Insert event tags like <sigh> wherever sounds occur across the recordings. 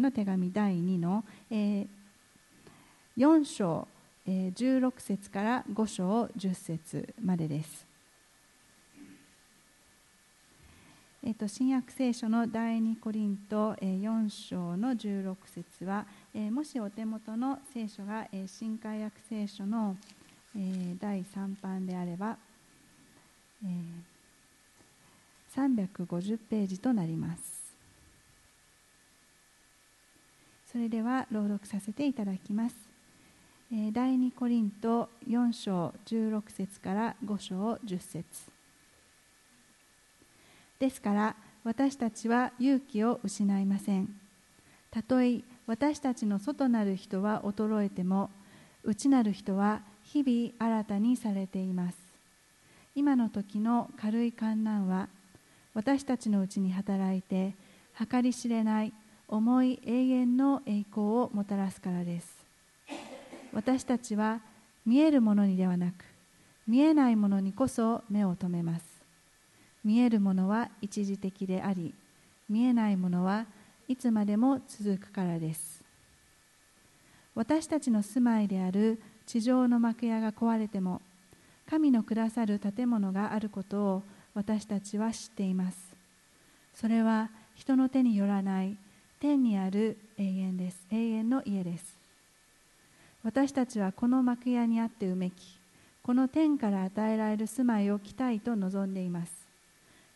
の手紙第2の、え、4章、えー、16節から5章10節までです。えーと、新約聖書の第2コリント、えー、4章の16節は、え、もしお手元の聖書が、え、新海約聖書の、え、第3版であれば、えー、350ページとなります。それでは朗読させていただきます。第2コリント4章16節から5章10節ですから私たちは勇気を失いません。たとえ私たちの外なる人は衰えても内なる人は日々新たにされています。今の時の軽い観難は私たちのうちに働いて計り知れない重い永遠の栄光をもたらすからです。私たちは見えるものにではなく見えないものにこそ目を留めます。見えるものは一時的であり見えないものはいつまでも続くからです。私たちの住まいである地上の幕屋が壊れても神のくださる建物があることを私たちは知っています。それは人の手によらない天にある永遠です。永遠の家です。私たちはこの幕屋にあってうめきこの天から与えられる住まいを着たいと望んでいます。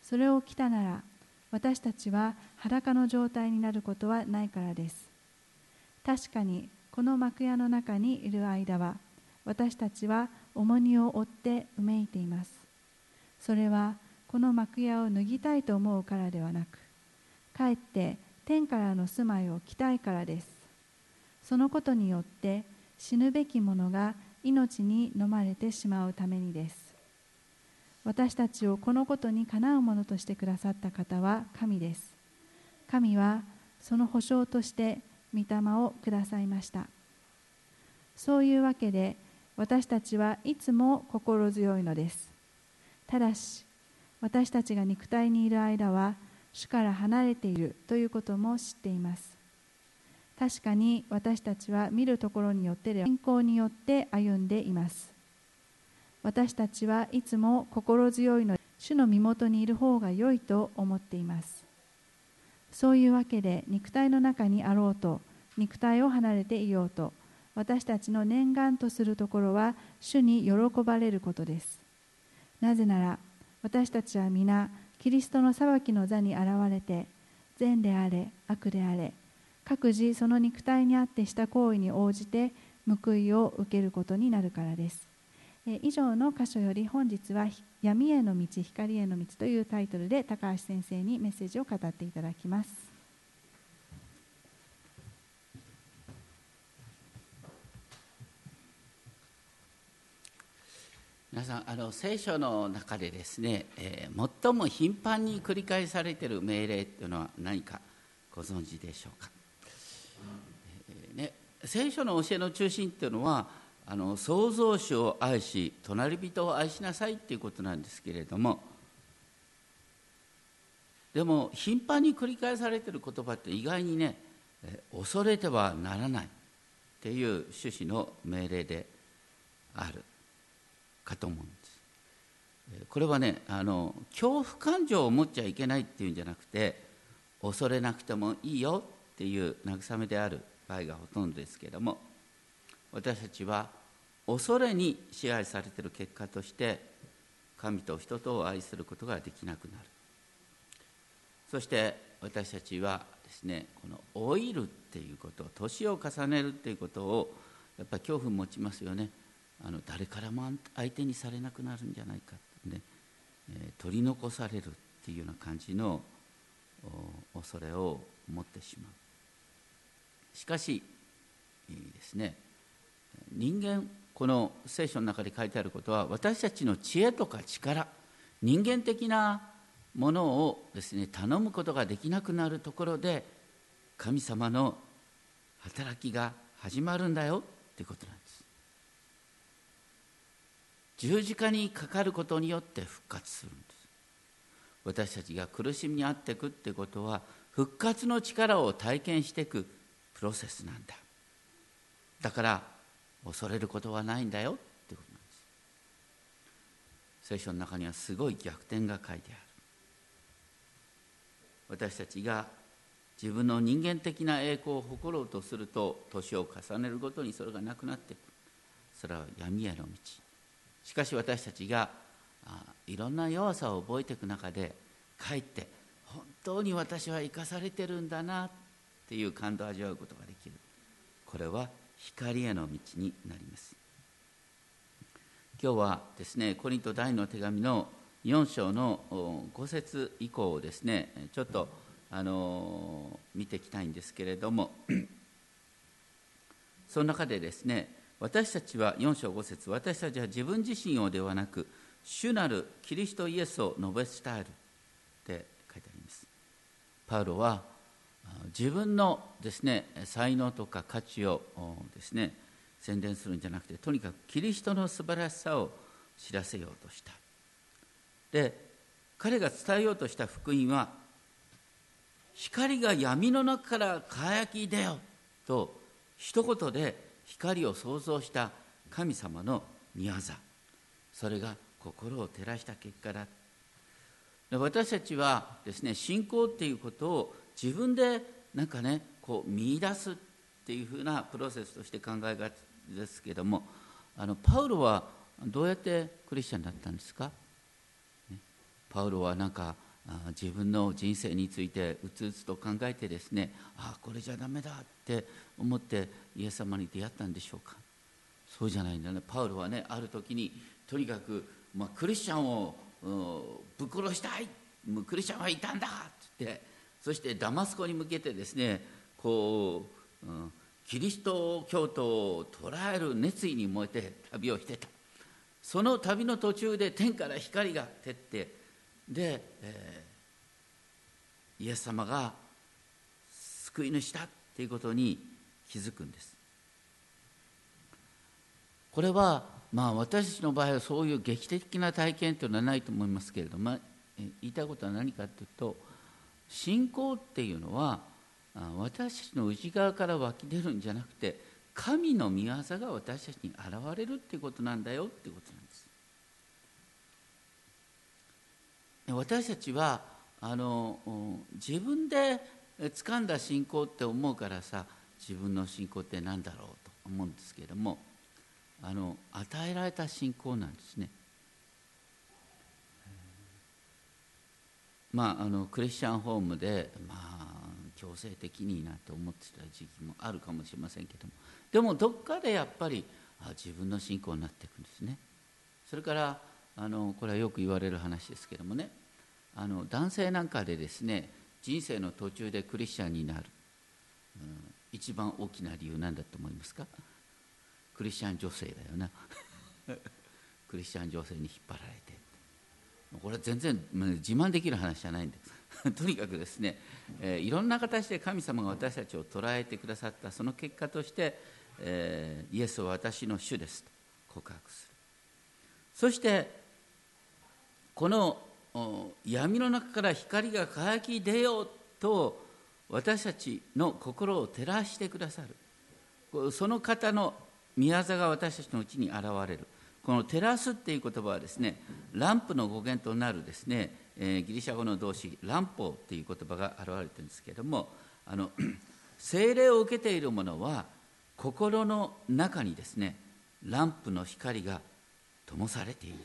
それを着たなら私たちは裸の状態になることはないからです。確かにこの幕屋の中にいる間は私たちは重荷を負ってうめいています。それはこの幕屋を脱ぎたいと思うからではなくかえって天からの住まいを着たいからです。そのことによって死ぬべき者が命に飲まれてしまうためにです。私たちをこのことにかなうものとしてくださった方は神です。神はその保証として御霊をくださいました。そういうわけで私たちはいつも心強いのです。ただし私たちが肉体にいる間は主から離れているということも知っています。確かに私たちは見るところによってで信仰によって歩んでいます。私たちはいつも心強いので主の身元にいる方が良いと思っています。そういうわけで肉体の中にあろうと肉体を離れていようと私たちの念願とするところは主に喜ばれることです。なぜなら私たちは皆キリストの裁きの座に現れて善であれ悪であれ各自その肉体にあってした行為に応じて報いを受けることになるからです。以上の箇所より本日は「闇への道光への道」というタイトルで高橋先生にメッセージを語っていただきます。皆さんあの聖書の中でですね、えー、最も頻繁に繰り返されている命令というのは何かご存知でしょうか、えー、ね、聖書の教えの中心というのはあの創造主を愛し隣人を愛しなさいということなんですけれどもでも頻繁に繰り返されている言葉って意外にね恐れてはならないっていう趣旨の命令である。かと思うんです。これはねあの恐怖感情を持っちゃいけないっていうんじゃなくて恐れなくてもいいよっていう慰めである場合がほとんどですけれども私たちは恐れに支配されている結果として神と人とを愛することができなくなる。そして私たちはですねこの老いるっていうこと年を重ねるっていうことをやっぱり恐怖持ちますよね。あの誰からも相手にされなくなるんじゃないかね、えー、取り残されるっていうような感じの恐れを持ってしまう。しかしいいですね。人間この聖書の中で書いてあることは私たちの知恵とか力人間的なものをですね頼むことができなくなるところで神様の働きが始まるんだよっていうことなんです。十字架にかかることによって復活するんです。私たちが苦しみにあっていくってことは復活の力を体験していくプロセスなんだ。だから恐れることはないんだよってことなんです。聖書の中にはすごい逆転が書いてある。私たちが自分の人間的な栄光を誇ろうとすると年を重ねるごとにそれがなくなっていく。それは闇への道。しかし私たちがいろんな弱さを覚えていく中でかえって本当に私は生かされてるんだなっていう感動を味わうことができる。これは光への道になります。今日はですねコリント第の手紙の4章の5節以降をですねちょっとあの見ていきたいんですけれども <clears throat> その中でですね私たちは4章5節私たちは自分自身をではなく主なるキリストイエスを述べ伝えるって書いてあります。パウロは自分のですね才能とか価値をですね宣伝するんじゃなくてとにかくキリストの素晴らしさを知らせようとした。で彼が伝えようとした福音は光が闇の中から輝き出よと一言で光を創造した神様の御業。それが心を照らした結果だ。私たちはですね信仰っていうことを自分でなんかねこう見出すっていうふうなプロセスとして考えがちですけどもあのパウロはどうやってクリスチャンだったんですか、ね、パウロはなんか自分の人生についてうつうつと考えてですねああこれじゃダメだって思ってイエス様に出会ったんでしょうか？そうじゃないんだね。パウロはねある時にとにかく、まあ、クリスチャンをぶっ殺したい。クリスチャンはいたんだ。って言ってそしてダマスコに向けてですねこう、うん、キリスト教徒を捉える熱意に燃えて旅をしてた。その旅の途中で天から光が照ってで、えー、イエス様が救い主だっていうことに気づくんです。これはまあ私たちの場合はそういう劇的な体験というのはないと思いますけれども言いたいことは何かというと信仰っていうのは私たちの内側から湧き出るんじゃなくて神の御業が私たちに現れるっていうことなんだよっていうことなんです。私たちはあの自分で掴んだ信仰って思うからさ自分の信仰って何だろうと思うんですけれどもあの与えられた信仰なんですね。まあ、あのクリスチャンホームで、まあ、強制的になって思ってた時期もあるかもしれませんけどもでもどっかでやっぱりあ自分の信仰になっていくんですね。それからあのこれはよく言われる話ですけどもねあの男性なんかでですね人生の途中でクリスチャンになる、うん、一番大きな理由なんだと思いますか？クリスチャン女性だよな。<laughs> クリスチャン女性に引っ張られて。これは全然自慢できる話じゃないんです <laughs> とにかくですね、えー、いろんな形で神様が私たちを捉えてくださった。その結果として、えー、イエスは私の主ですと。告白する。そしてこの闇の中から光が輝き出ようと私たちの心を照らしてくださる。その方の宮座が私たちのうちに現れる。この照らすっていう言葉はですねランプの語源となるですね、えー、ギリシャ語の動詞ランポっていう言葉が現れてるんですけれどもあの <clears throat> 精霊を受けている者は心の中にですねランプの光が灯されている。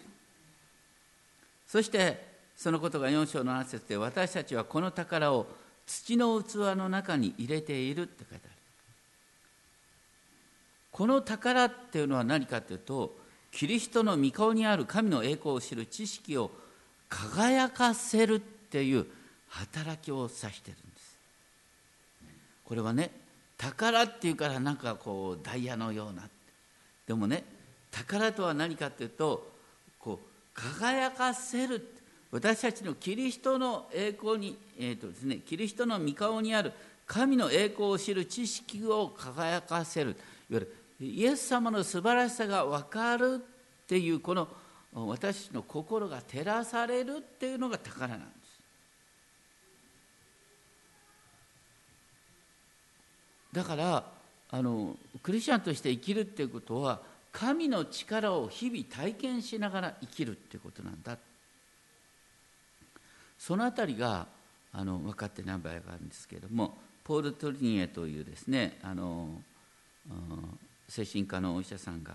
そしてそのことが4章の7節で私たちはこの宝を土の器の中に入れているって書いてある。この宝っていうのは何かというとキリストの御顔にある神の栄光を知る知識を輝かせるっていう働きを指してるんです。これはね宝っていうからなんかこうダイヤのような。でもね宝とは何かっていうとこう輝かせる私たちのキリストの栄光に、えーとですね、キリストの御顔にある神の栄光を知る知識を輝かせる。いわゆるイエス様の素晴らしさが分かるっていうこの私たちの心が照らされるっていうのが宝なんです。だからあのクリスチャンとして生きるっていうことは神の力を日々体験しながら生きるっていうことなんだそのあたりがあの分かってない場合があるんですけれどもポール・トリニエというですねあの精神科のお医者さんが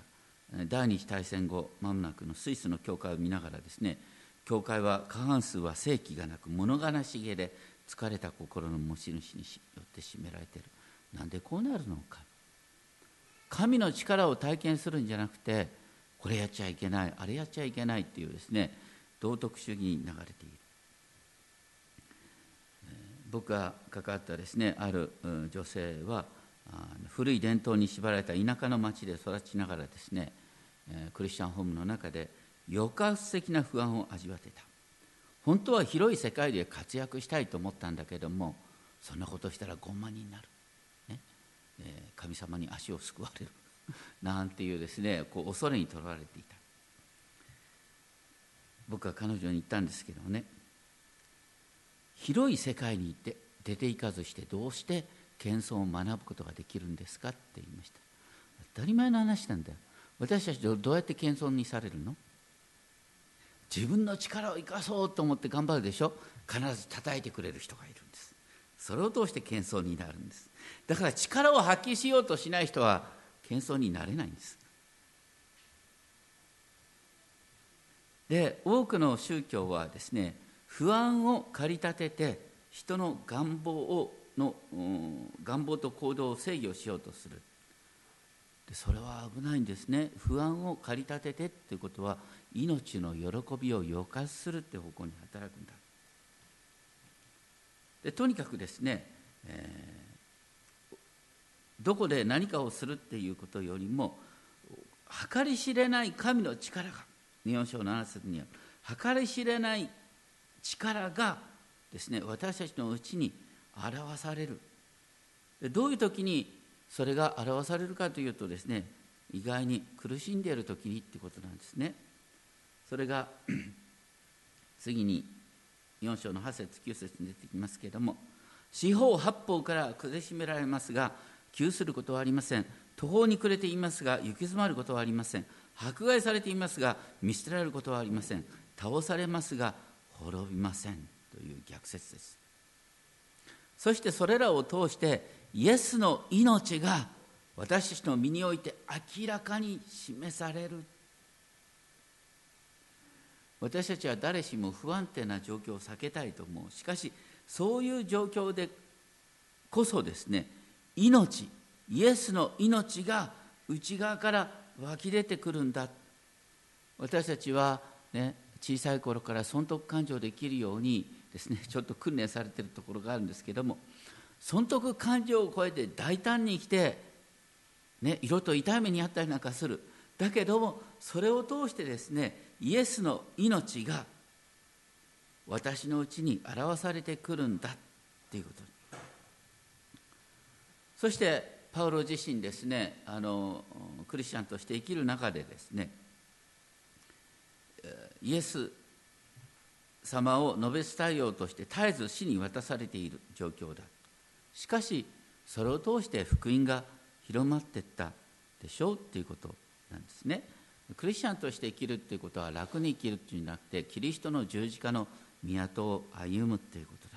第二次大戦後まもなくのスイスの教会を見ながらですね教会は過半数は正気がなく物悲しげで疲れた心の持ち主によって占められている。なんでこうなるのか。神の力を体験するんじゃなくてこれやっちゃいけないあれやっちゃいけないっていうですね道徳主義に流れている。僕が関わったですねある女性は古い伝統に縛られた田舎の町で育ちながらですねクリスチャンホームの中で抑圧的な不安を味わっていた。本当は広い世界で活躍したいと思ったんだけどもそんなことしたら傲慢になる、ね。え、神様に足をすくわれる。<laughs> なんていうですねこう恐れにとらわれていた。僕は彼女に言ったんですけどね広い世界に行って出ていかずしてどうして謙遜を学ぶことができるんですかって言いました。当たり前の話なんだよ。私たちどうやって謙遜にされるの？自分の力を生かそうと思って頑張るでしょ？必ず叩いてくれる人がいるんです。それを通して謙遜になるんです。だから力を発揮しようとしない人は謙遜になれないんです。で多くの宗教はですね不安を駆り立てて人の願望をの、うん、願望と行動を制御しようとする。でそれは危ないんですね。不安を駆り立ててっていうことは命の喜びを抑圧するって方向に働くんだ。でとにかくですね、えー、どこで何かをするっていうことよりも計り知れない神の力が日本書7節には計り知れない力がですね私たちのうちに表される。どういう時にそれが表されるかというとですね意外に苦しんでいる時にってことなんですね。それが <clears throat> 次に4章の8節9節に出てきますけれども四方八方から苦しめられますが窮することはありません。途方に暮れていますが行き詰まることはありません。迫害されていますが見捨てられることはありません。倒されますが滅びませんという逆説です。そしてそれらを通してイエスの命が私たちの身において明らかに示される。私たちは誰しも不安定な状況を避けたいと思う。しかしそういう状況でこそですね命イエスの命が内側から湧き出てくるんだ。私たちは、ね、小さい頃から損得感情できるようにですねちょっと訓練されてるところがあるんですけども損得感情を超えて大胆に生きて、ね、色と痛い目にあったりなんかする。だけどもそれを通してですねイエスの命が私のうちに表されてくるんだっていうこと。そしてパウロ自身ですねあのクリスチャンとして生きる中でですねイエス様を述べ伝えようとして絶えず死に渡されている状況だ。しかしそれを通して福音が広まっていったでしょ？うっていうことなんですね。クリスチャンとして生きるっていうことは楽に生きるっていうんじゃなくてキリストの十字架の都を歩むっていうことだ。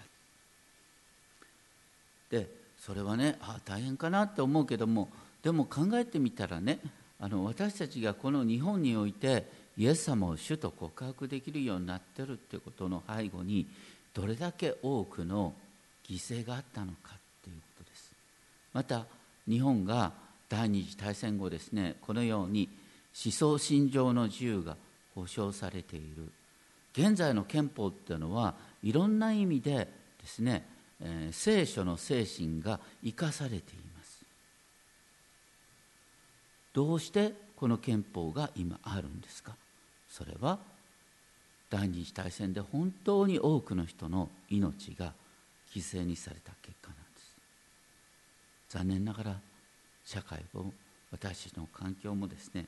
でそれはねあ大変かなって思うけどもでも考えてみたらねあの私たちがこの日本においてイエス様を主と告白できるようになってるってことの背後にどれだけ多くの犠牲があったのかっていうことです。また日本が第二次大戦後ですねこのように思想信条の自由が保障されている。現在の憲法っていうのはいろんな意味でですね、えー、聖書の精神が生かされています。どうしてこの憲法が今あるんですか？それは第二次大戦で本当に多くの人の命が犠牲にされた結果なんです。残念ながら社会も私たちの環境もですね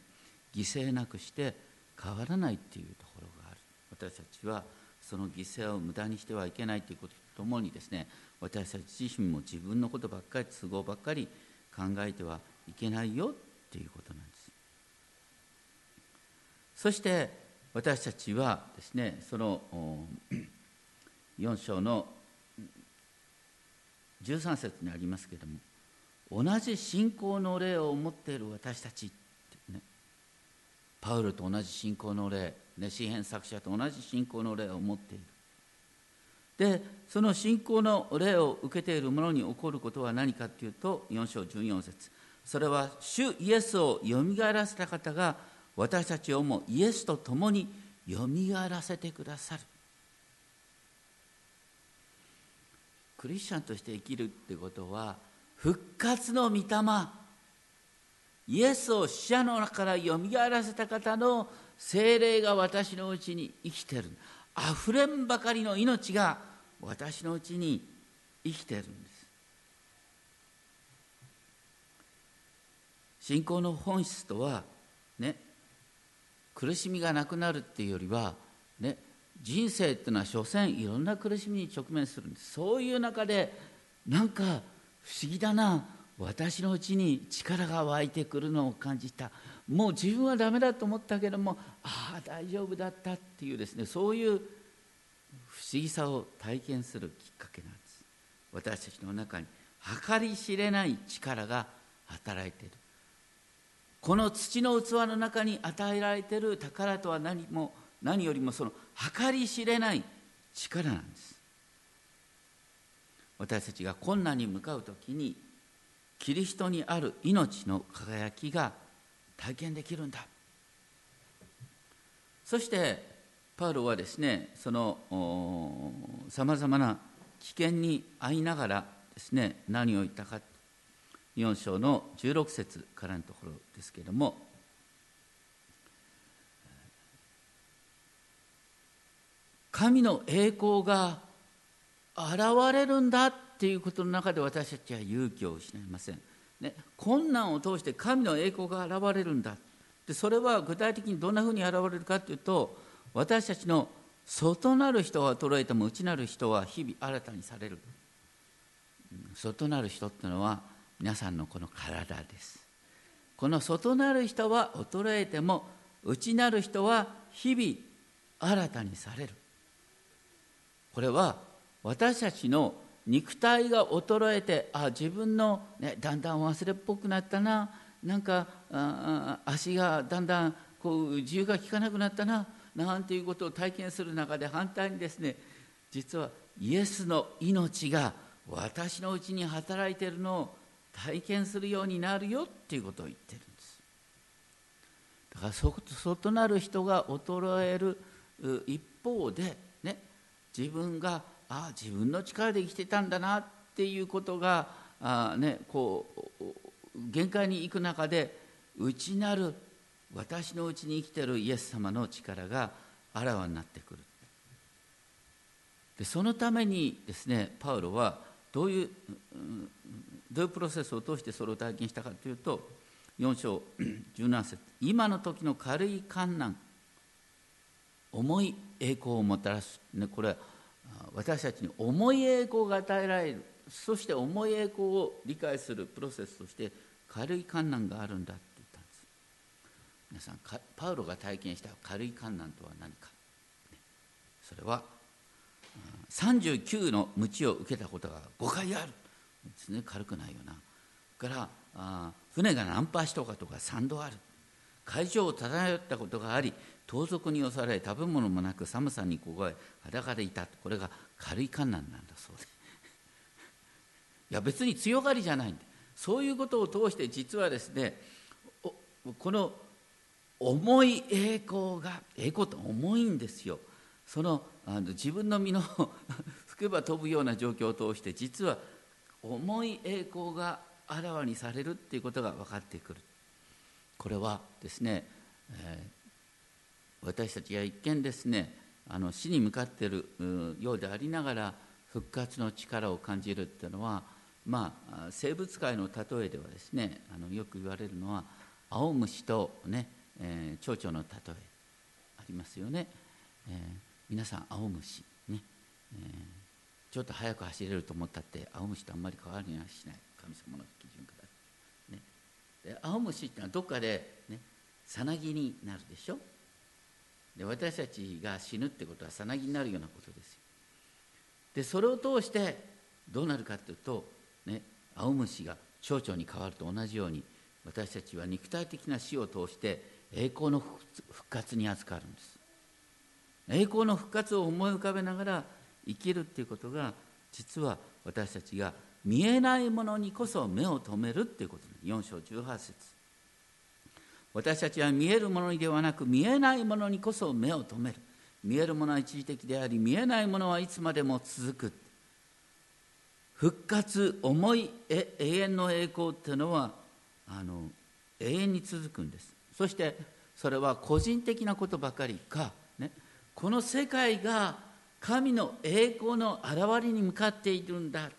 犠牲なくして変わらないっていうところがある。私たちはその犠牲を無駄にしてはいけないということともにですね私たち自身も自分のことばっかり都合ばっかり考えてはいけないよっていうことなんです。そして私たちはですねその4章の13節にありますけれども同じ信仰の霊を持っている私たちってねパウルと同じ信仰の霊、ね、詩篇作者と同じ信仰の霊を持っている。でその信仰の霊を受けている者に起こることは何かというと4章14節。それは主イエスをよみがえらせた方が私たちをもイエスと共によみがえらせてくださる。クリスチャンとして生きるってことは復活の御霊イエスを死者の中からよみがえらせた方の精霊が私のうちに生きてる。あふれんばかりの命が私のうちに生きてるんです。信仰の本質とはね苦しみがなくなるっていうよりはね人生っていうのは所詮いろんな苦しみに直面するんです。そういう中でなんか不思議だな私のうちに力が湧いてくるのを感じた。もう自分はダメだと思ったけどもああ大丈夫だったっていうですねそういう不思議さを体験するきっかけなんです。私たちの中に計り知れない力が働いている。この土の器の中に与えられている宝とは何も何よりもその計り知れない力なんです。私たちが困難に向かう時にキリストにある命の輝きが体験できるんだ。そしてパウロはですねそのさまざまな危険に遭いながらですね何を言ったか4章の16節からのところですけれども神の栄光が現れるんだっていうことの中で私たちは勇気を失いません、ね、困難を通して神の栄光が現れるんだ。でそれは具体的にどんなふうに現れるかというと私たちの外なる人は衰えても内なる人は日々新たにされる。外なる人っていうのは皆さんのこの体です。この外なる人は衰えても内なる人は日々新たにされる。これは私たちの肉体が衰えてあ自分の、ね、だんだん忘れっぽくなったな。なんかあ足がだんだんこう自由が利かなくなったな。なんていうことを体験する中で反対にですね実はイエスの命が私のうちに働いているのを体験するようになるよっていうことを言ってるんです。だから外なる人が衰える一方でね自分がああ自分の力で生きてたんだなっていうことがあ、ね、こう限界に行く中で内なる私のうちに生きてるイエス様の力があらわになってくる。でそのためにですねパウロはどういうどういうプロセスを通してそれを体験したかというと4章17節。今の時の軽い観難重い栄光をもたらす、ね、これは私たちに重い栄光が与えられる。そして重い栄光を理解するプロセスとして軽い観難があるんだって言ったんです。皆さんパウロが体験した軽い観難とは何か。それは39の鞭を受けたことが5回ある。ですね軽くないよな。からあ船が難破しとかとか3度ある。海上を漂ったことがあり盗賊に押され食べ物もなく寒さに凍え裸でいた。これが軽い観難なんだそうで。いや別に強がりじゃないんでそういうことを通して実はですねこの重い栄光が栄光って重いんですよ。そのあの自分の身の吹けば飛ぶような状況を通して実は重い栄光があらわにされるっていうことが分かってくる。これはですね、えー、私たちが一見ですねあの死に向かっているようでありながら復活の力を感じるっていうのはまあ生物界の例えではですねあのよく言われるのは青虫とね、えー、蝶々の例えありますよね、えー、皆さん青虫ね、えーちょっと速く走れると思ったって青虫とあんまり変わりはしない。神様の基準から、ね、で青虫ってのはどっかでねさなぎになるでしょ？で私たちが死ぬってことはさなぎになるようなことですよ。でそれを通してどうなるかというと、ね、青虫が蝶々に変わると同じように私たちは肉体的な死を通して栄光の復活に預かるんです。栄光の復活を思い浮かべながら生きるっていうことが実は私たちが見えないものにこそ目を留めるっていうこと4章18節。私たちは見えるものにではなく見えないものにこそ目を留める。見えるものは一時的であり見えないものはいつまでも続く。復活思い永遠の栄光っていうのはあの永遠に続くんです。そしてそれは個人的なことばかりか、ね、この世界が神の栄光の現れに向かっているんだ。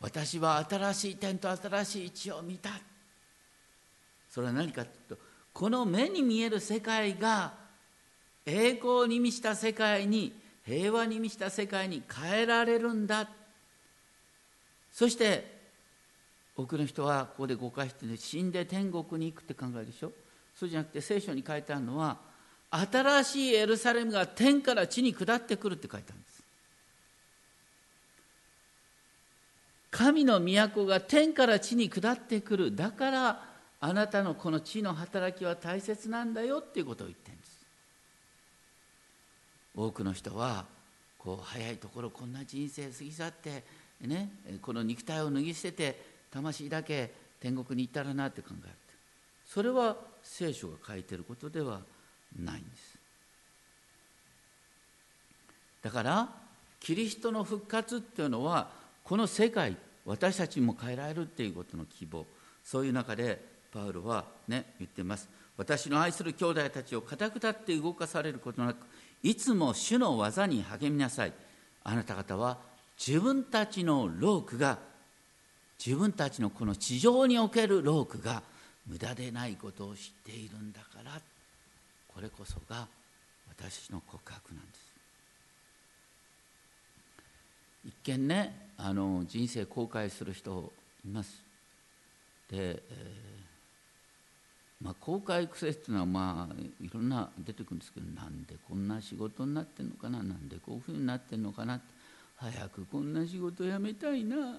私は新しい天と新しい地を見た。それは何かというとこの目に見える世界が栄光に満ちた世界に平和に満ちた世界に変えられるんだ。そして多くの人はここで誤解してね死んで天国に行くって考えるでしょ？そうじゃなくて聖書に書いてあるのは新しいエルサレムが天から地に下ってくるって書いてあるんです。神の都が天から地に下ってくる。だからあなたのこの地の働きは大切なんだよっていうことを言ってるんです。多くの人はこう早いところこんな人生過ぎ去ってねこの肉体を脱ぎ捨てて魂だけ天国に行ったらなって考えてそれは聖書が書いてることではないないんです。だからキリストの復活っていうのはこの世界私たちも変えられるっていうことの希望。そういう中でパウロはね言ってます。私の愛する兄弟たちを固く立って動かされることなくいつも主の技に励みなさい。あなた方は自分たちの労苦が自分たちのこの地上における労苦が無駄でないことを知っているんだからこれこそが私の告白なんです。一見ねあの人生後悔する人います。で、えー、まあ、後悔癖っていうのはまあいろんな出てくるんですけどなんでこんな仕事になってんのかななんでこういうふうになってんのかなって早くこんな仕事辞めたいな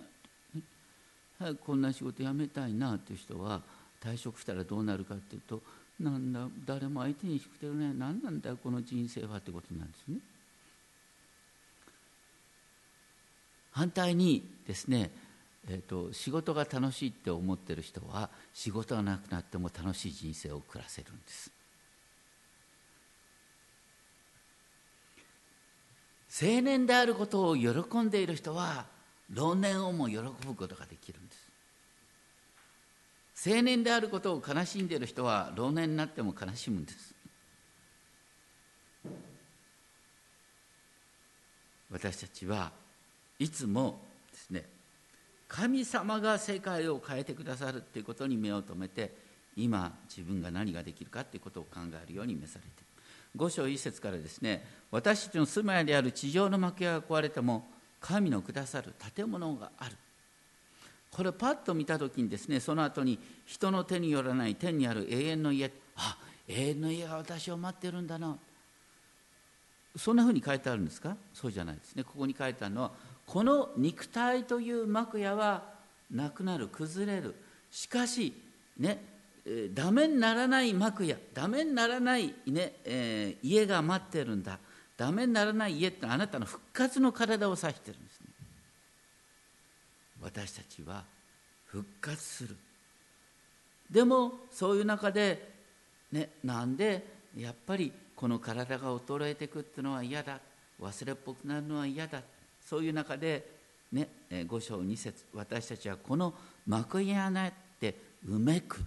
早くこんな仕事辞めたいなっていう人は退職したらどうなるかっていうとなんだ誰も相手にしてくれない何なんだよこの人生はってことなんですね。反対にですね、えーと、仕事が楽しいって思ってる人は仕事がなくなっても楽しい人生を暮らせるんです。青年であることを喜んでいる人は老年をも喜ぶことができるんです。青年であることを悲しんでいる人は老年になっても悲しむんです。私たちはいつもですね神様が世界を変えてくださるっていうことに目を留めて今自分が何ができるかっていうことを考えるように召されている。五章一節からですね私たちの住まいである地上の幕屋が壊れても神のくださる建物がある。これパッと見た時にですねその後に人の手によらない天にある永遠の家。あ永遠の家が私を待ってるんだな。そんなふうに書いてあるんですか？そうじゃないですね。ここに書いてあるのはこの肉体という幕屋はなくなる崩れる。しかしねダメにならない幕屋ダメにならないね、えー、家が待ってるんだ。ダメにならない家ってあなたの復活の体を指してるんです。私たちは復活する。でもそういう中で、ね、なんでやっぱりこの体が衰えていくっていうのは嫌だ。忘れっぽくなるのは嫌だ。そういう中で、ね、五章二節私たちはこの幕屋穴ってうめく。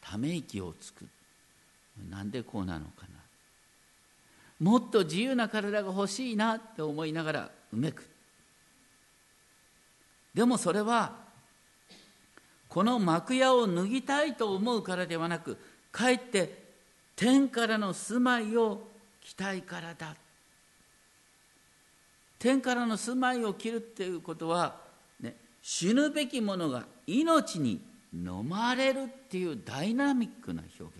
ため息をつく。なんでこうなのかな。もっと自由な体が欲しいなって思いながらうめく。でもそれはこの幕屋を脱ぎたいと思うからではなくかえって天からの住まいを期待からだ。天からの住まいを切るっていうことは、ね、死ぬべきものが命に飲まれるっていうダイナミックな表現。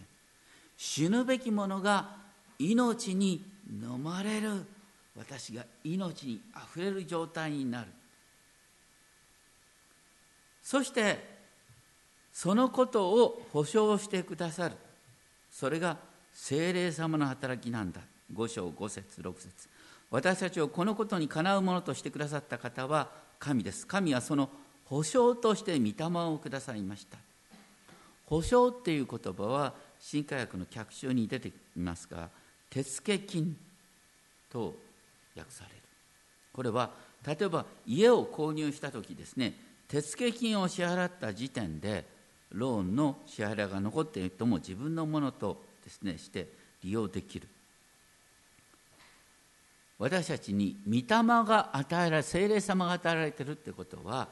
死ぬべきものが命に飲まれる。私が命にあふれる状態になる。そしてそのことを保証してくださる。それが精霊様の働きなんだ。5章5節6節。私たちをこのことにかなうものとしてくださった方は神です。神はその保証として御霊をくださいました。保証っていう言葉は新科学の脚集に出ていますが手付金と訳される。これは例えば家を購入した時ですね。手付金を支払った時点でローンの支払いが残っているとも自分のものとですねして利用できる。私たちに御霊が与えられ精霊様が与えられているってことは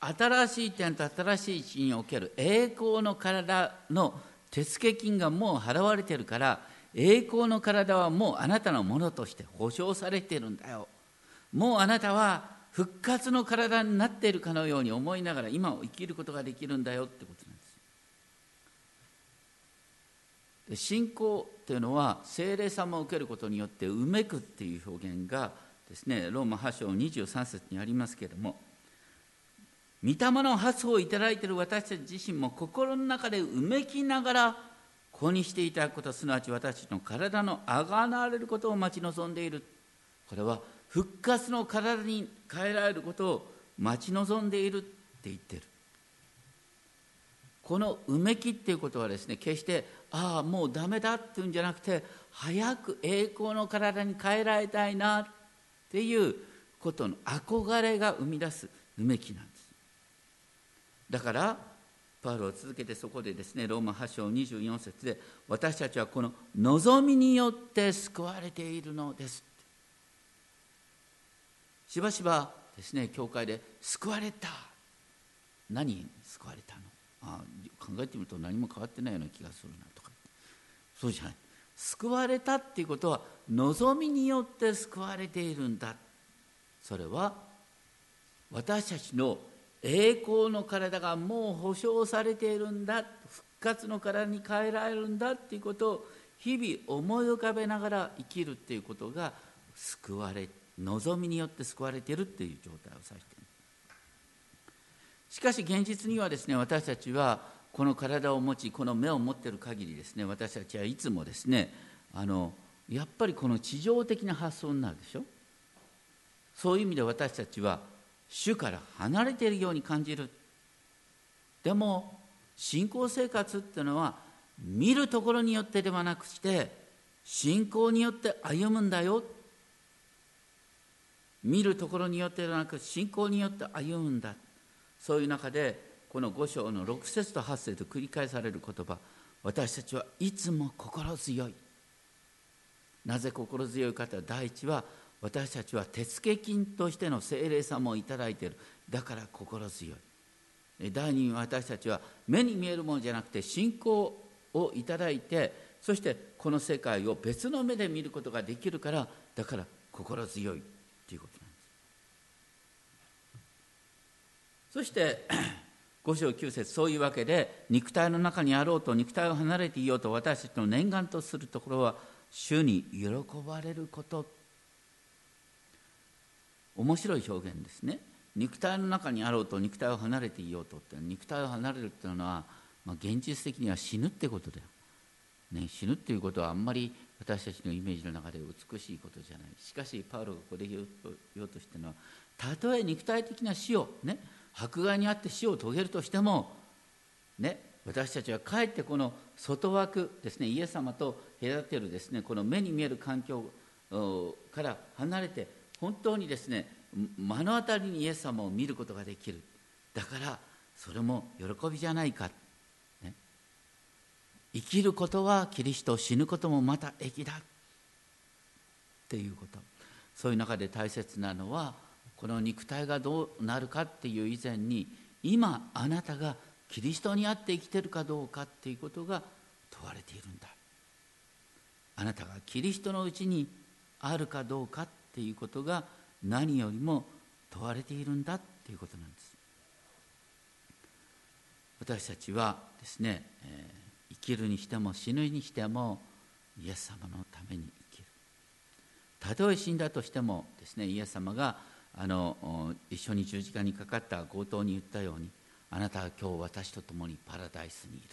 新しい点と新しい地における栄光の体の手付金がもう払われているから栄光の体はもうあなたのものとして保証されているんだよ。もうあなたは復活の体になっているかのように思いながら今を生きることができるんだよってことなんです。で信仰っていうのは精霊様を受けることによってうめくっていう表現がですねローマ8章23節にありますけれども御霊の発想をいただいている私たち自身も心の中でうめきながら子にしていただくことすなわち私の体のあがなわれることを待ち望んでいる。これは復活の体に変えられることを待ち望んでいるって言ってる。このうめきっていうことはですね決してああもうダメだっていうんじゃなくて早く栄光の体に変えられたいなっていうことの憧れが生み出すうめきなんです。だからパウロは続けてそこでですねローマ8章24節で私たちはこの望みによって救われているのです。しばしばですね教会で救われた。何に救われたの？あ考えてみると何も変わってないような気がするなとか。そうじゃない。救われたっていうことは望みによって救われているんだ。それは私たちの栄光の体がもう保証されているんだ。復活の体に変えられるんだっていうことを日々思い浮かべながら生きるっていうことが救われ望みによって救われているっていう状態を指している。しかし現実にはですね私たちはこの体を持ちこの目を持っている限りですね私たちはいつもですねあのやっぱりこの地上的な発想になるでしょ？そういう意味で私たちは主から離れているように感じる。でも信仰生活っていうのは見るところによってではなくして信仰によって歩むんだよ見るところによってではなく信仰によって歩むんだ。そういう中でこの5章の6節と8節と繰り返される言葉私たちはいつも心強い。なぜ心強いかというと第一は私たちは手付金としての精霊様をいただいている。だから心強い。第二に私たちは目に見えるものじゃなくて信仰をいただいてそしてこの世界を別の目で見ることができるからだから心強い。ということなんです。そして <coughs> 5章9節そういうわけで肉体の中にあろうと肉体を離れていようと私たちの念願とするところは主に喜ばれること。面白い表現ですね。肉体の中にあろうと肉体を離れていようとって肉体を離れるっていうのは、まあ、現実的には死ぬってことだよ、ね、死ぬっていうことはあんまり私たちのイメージの中で美しいことじゃない。しかしパウロがここで言おうとしてるのはたとえ肉体的な死をね迫害にあって死を遂げるとしてもね私たちはかえってこの外枠ですねイエス様と隔てるですねこの目に見える環境から離れて本当にですね目の当たりにイエス様を見ることができる。だからそれも喜びじゃないか、生きることはキリスト死ぬこともまた益だっていうことそういう中で大切なのはこの肉体がどうなるかっていう以前に今あなたがキリストにあって生きてるかどうかっていうことが問われているんだあなたがキリストのうちにあるかどうかっていうことが何よりも問われているんだということなんです。私たちはですね、えー、生きるにしても死ぬにしてもイエス様のために生きる。たとえ死んだとしてもですねイエス様があの一緒に十字架にかかった強盗に言ったようにあなたは今日私と共にパラダイスにいる。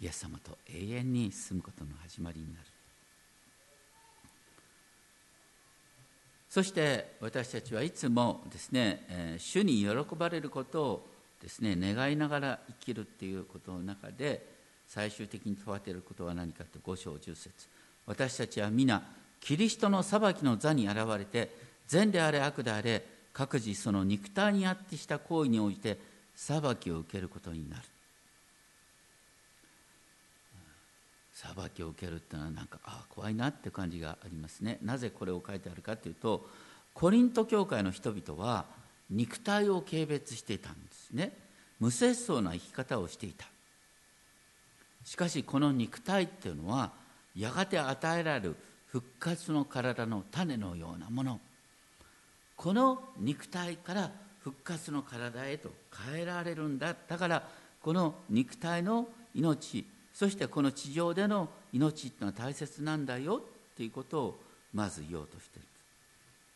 イエス様と永遠に住むことの始まりになる。そして私たちはいつもですね、え、主に喜ばれることをですね願いながら生きるっていうことの中で最終的に問われてることは何かと5章10節。私たちは皆キリストの裁きの座に現れて善であれ悪であれ各自その肉体にあってした行為において裁きを受けることになる。裁きを受けるっていうのはなんかああ怖いなって感じがありますね。なぜこれを書いてあるかというとコリント教会の人々は肉体を軽蔑していたんですね。無節操な生き方をしていた。しかしこの肉体っていうのはやがて与えられる復活の体の種のようなもの。この肉体から復活の体へと変えられるんだ。だからこの肉体の命そしてこの地上での命っていうのは大切なんだよ。っていうことをまず言おうとしている。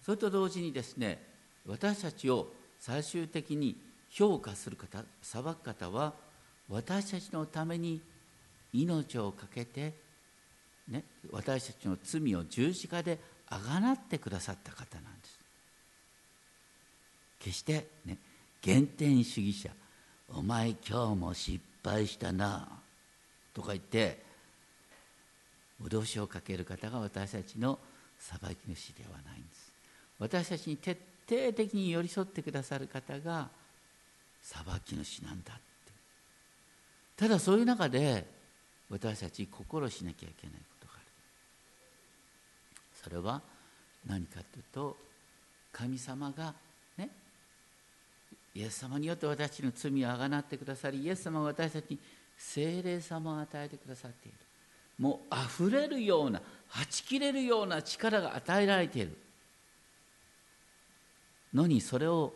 それと同時にですね私たちを最終的に評価する方裁く方は私たちのために命を懸けて、ね、私たちの罪を十字架であがなってくださった方なんです。決してね原点主義者お前今日も失敗したなとか言って脅しをかける方が私たちの裁き主ではないんです。私たちに徹底的に寄り添ってくださる方が裁き主なんだって。ただそういう中で私たち心しなきゃいけないことがある。それは何かというと神様がねイエス様によって私たちの罪をあがなってくださりイエス様は私たちに精霊様を与えてくださっている。もうあふれるようなはち切れるような力が与えられている。のにそれを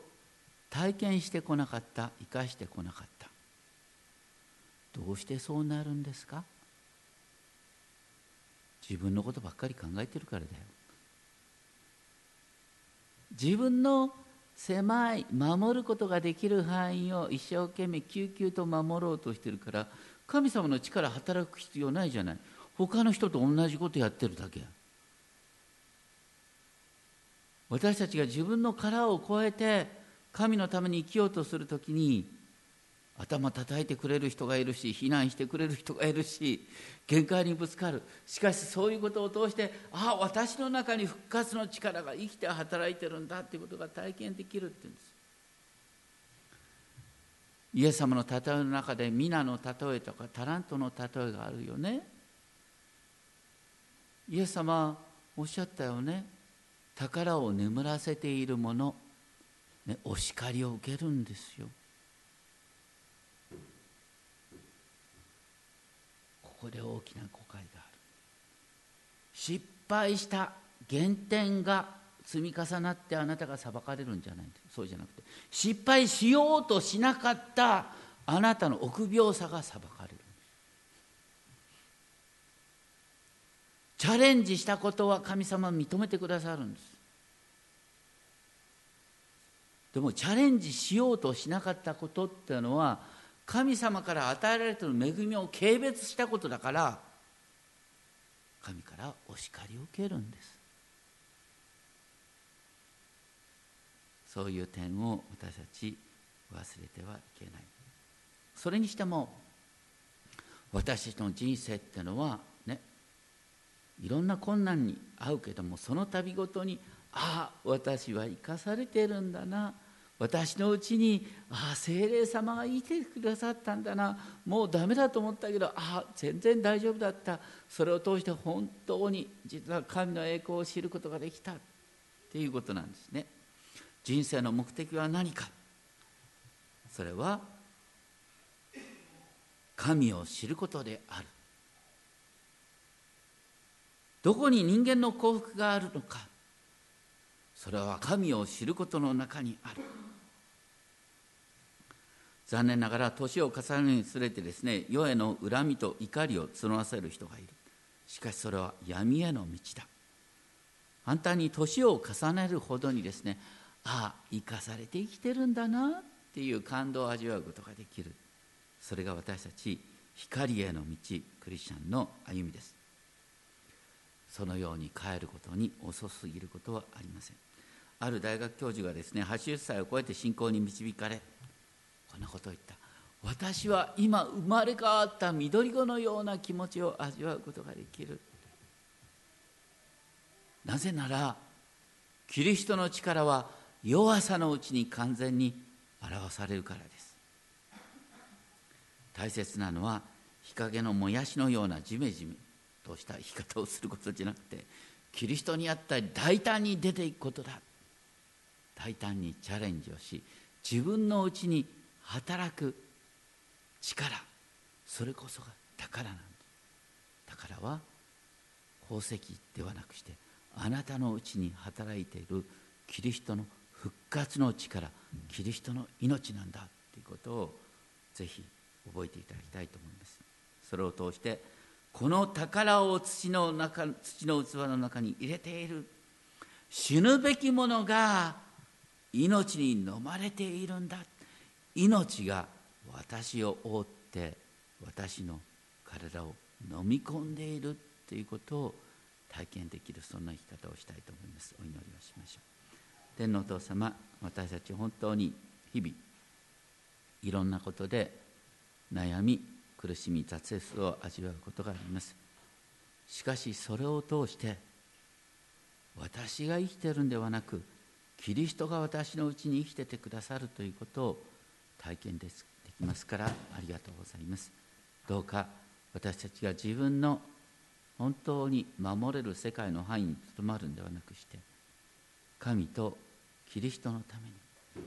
体験してこなかった生かしてこなかった。どうしてそうなるんですか？自分のことばっかり考えてるからだよ。自分の狭い守ることができる範囲を一生懸命救急と守ろうとしてるから神様の力働く必要ないじゃない。他の人と同じことやってるだけ私たちが自分の殻を超えて神のために生きようとするときに頭叩いてくれる人がいるし避難してくれる人がいるし限界にぶつかる。しかしそういうことを通してああ私の中に復活の力が生きて働いてるんだっていうことが体験できるっていうんです。イエス様の例えの中で皆の例えとかタラントの例えがあるよね。イエス様おっしゃったよね。宝を眠らせている者、ね、お叱りを受けるんですよ。ここで大きな誤解がある。失敗した原点が積み重なってあなたが裁かれるんじゃない。そうじゃなくて失敗しようとしなかったあなたの臆病さが裁かれる。チャレンジしたことは神様認めてくださるんです。でもチャレンジしようとしなかったことっていうのは神様から与えられている恵みを軽蔑したことだから神からお叱りを受けるんです。そういう点を私たち忘れてはいけない。それにしても私たちの人生っていうのはねいろんな困難に遭うけどもその度ごとにああ私は生かされてるんだな。私のうちにああ精霊様がいてくださったんだな。もうダメだと思ったけどああ全然大丈夫だった。それを通して本当に実は神の栄光を知ることができたっていうことなんですね。人生の目的は何か。それは神を知ることである。どこに人間の幸福があるのか。それは神を知ることの中にある。残念ながら年を重ねるにつれてですね世への恨みと怒りを募らせる人がいる。しかしそれは闇への道だ。反対に年を重ねるほどにですねああ生かされて生きてるんだなっていう感動を味わうことができる。それが私たち光への道クリスチャンの歩みです。そのように変えることに遅すぎることはありません。ある大学教授がですね80歳を超えて信仰に導かれことを言った私は今生まれ変わった緑子のような気持ちを味わうことができる。なぜならキリストの力は弱さのうちに完全に表されるからです。大切なのは日陰のもやしのようなジメジメとした生き方をすることじゃなくてキリストにあった大胆に出ていくことだ。大胆にチャレンジをし自分のうちに働く力それこそが宝なんだ。宝は宝石ではなくしてあなたのうちに働いているキリストの復活の力キリストの命なんだということをぜひ覚えていただきたいと思います。それを通してこの宝を土の中土の器の中に入れている死ぬべきものが命に飲まれているんだ命が私を覆って私の体を飲み込んでいるということを体験できるそんな生き方をしたいと思います。お祈りをしましょう。天皇お父様私たち本当に日々いろんなことで悩み苦しみ挫折を味わうことがあります。しかしそれを通して私が生きてるんではなくキリストが私のうちに生きててくださるということを体験できますからありがとうございます。どうか私たちが自分の本当に守れる世界の範囲にとどまるんではなくして神とキリストのために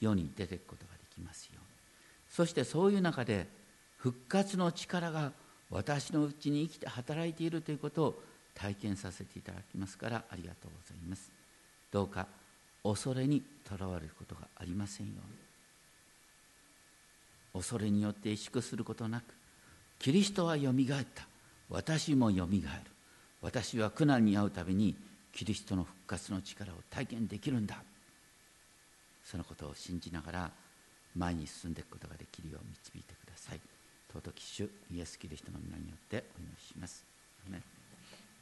世に出ていくことができますように。そしてそういう中で復活の力が私のうちに生きて働いているということを体験させていただきますからありがとうございます。どうか恐れにとらわれることがありませんように。恐れによって萎縮することなくキリストはよみがえった。私もよみがえる。私は苦難に遭うたびにキリストの復活の力を体験できるんだ。そのことを信じながら前に進んでいくことができるよう導いてください。尊き主イエス・キリストの皆によってお祈りします。